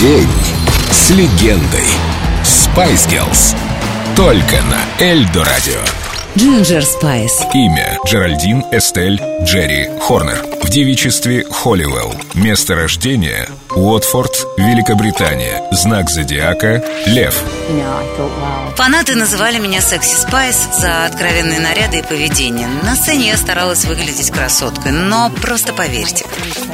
День с легендой. Spice Girls. Только на Эльдорадио. Ginger Spice. Имя Джеральдин Эстель Джерри Хорнер. В девичестве Холливелл. Место рождения Уотфорд, Великобритания. Знак зодиака – лев. Фанаты называли меня «Sexy Spice» за откровенные наряды и поведение. На сцене я старалась выглядеть красоткой, но просто поверьте,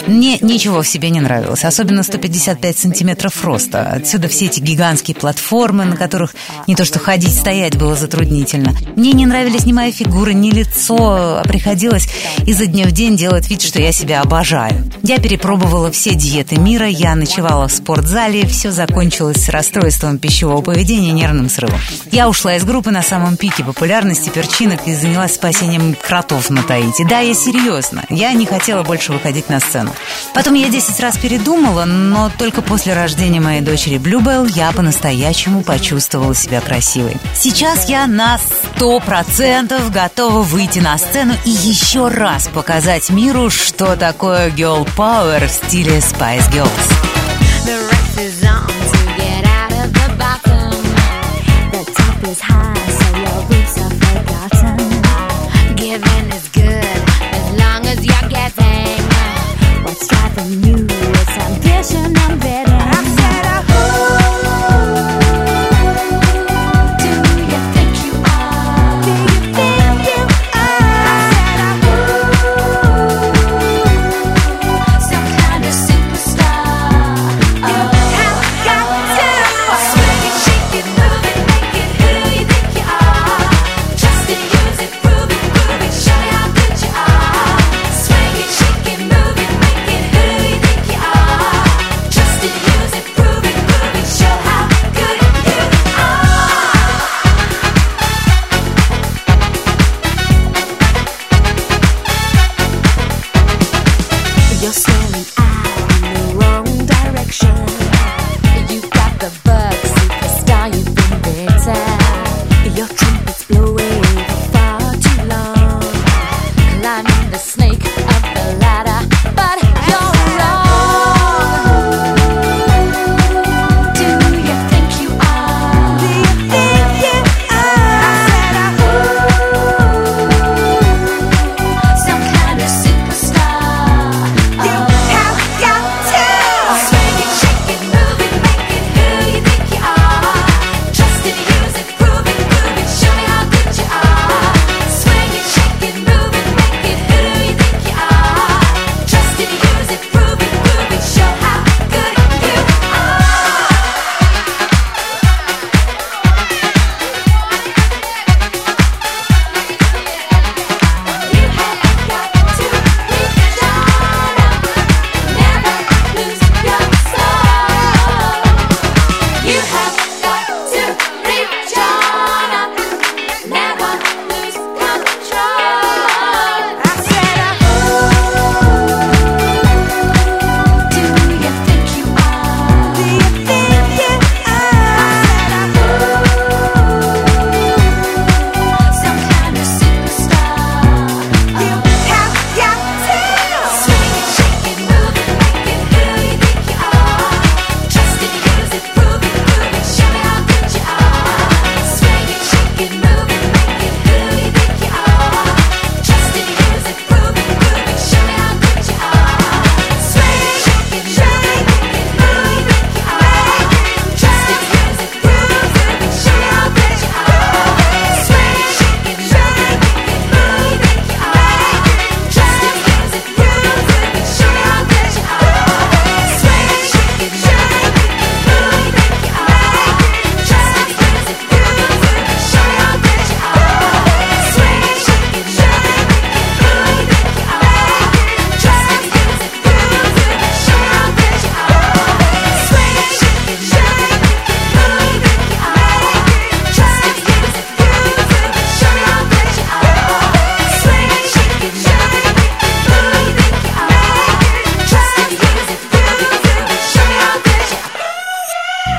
мне ничего в себе не нравилось, особенно 155 сантиметров роста. Отсюда все эти гигантские платформы, на которых не то что ходить, стоять было затруднительно. Мне не нравились ни моя фигура, ни лицо, а приходилось изо дня в день делать вид, что я себя обожаю. Я перепробовала все диеты мира, я ночевала в спортзале, все закончилось расстройством пищевого поведения и нервным срывом. Я ушла из группы на самом пике популярности перчинок и занялась спасением кротов на Таити. Да, я серьезно, я не хотела больше выходить на сцену. Потом я 10 раз передумала, но только после рождения моей дочери Блюбелл я по-настоящему почувствовала себя красивой. Сейчас я на 100% готова выйти на сцену и еще раз показать миру, что такое Girl Power в стиле Spice Girls. Mix.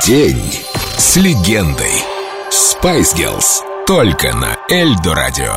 День с легендой. Spice Girls. Только на Эльдо радио.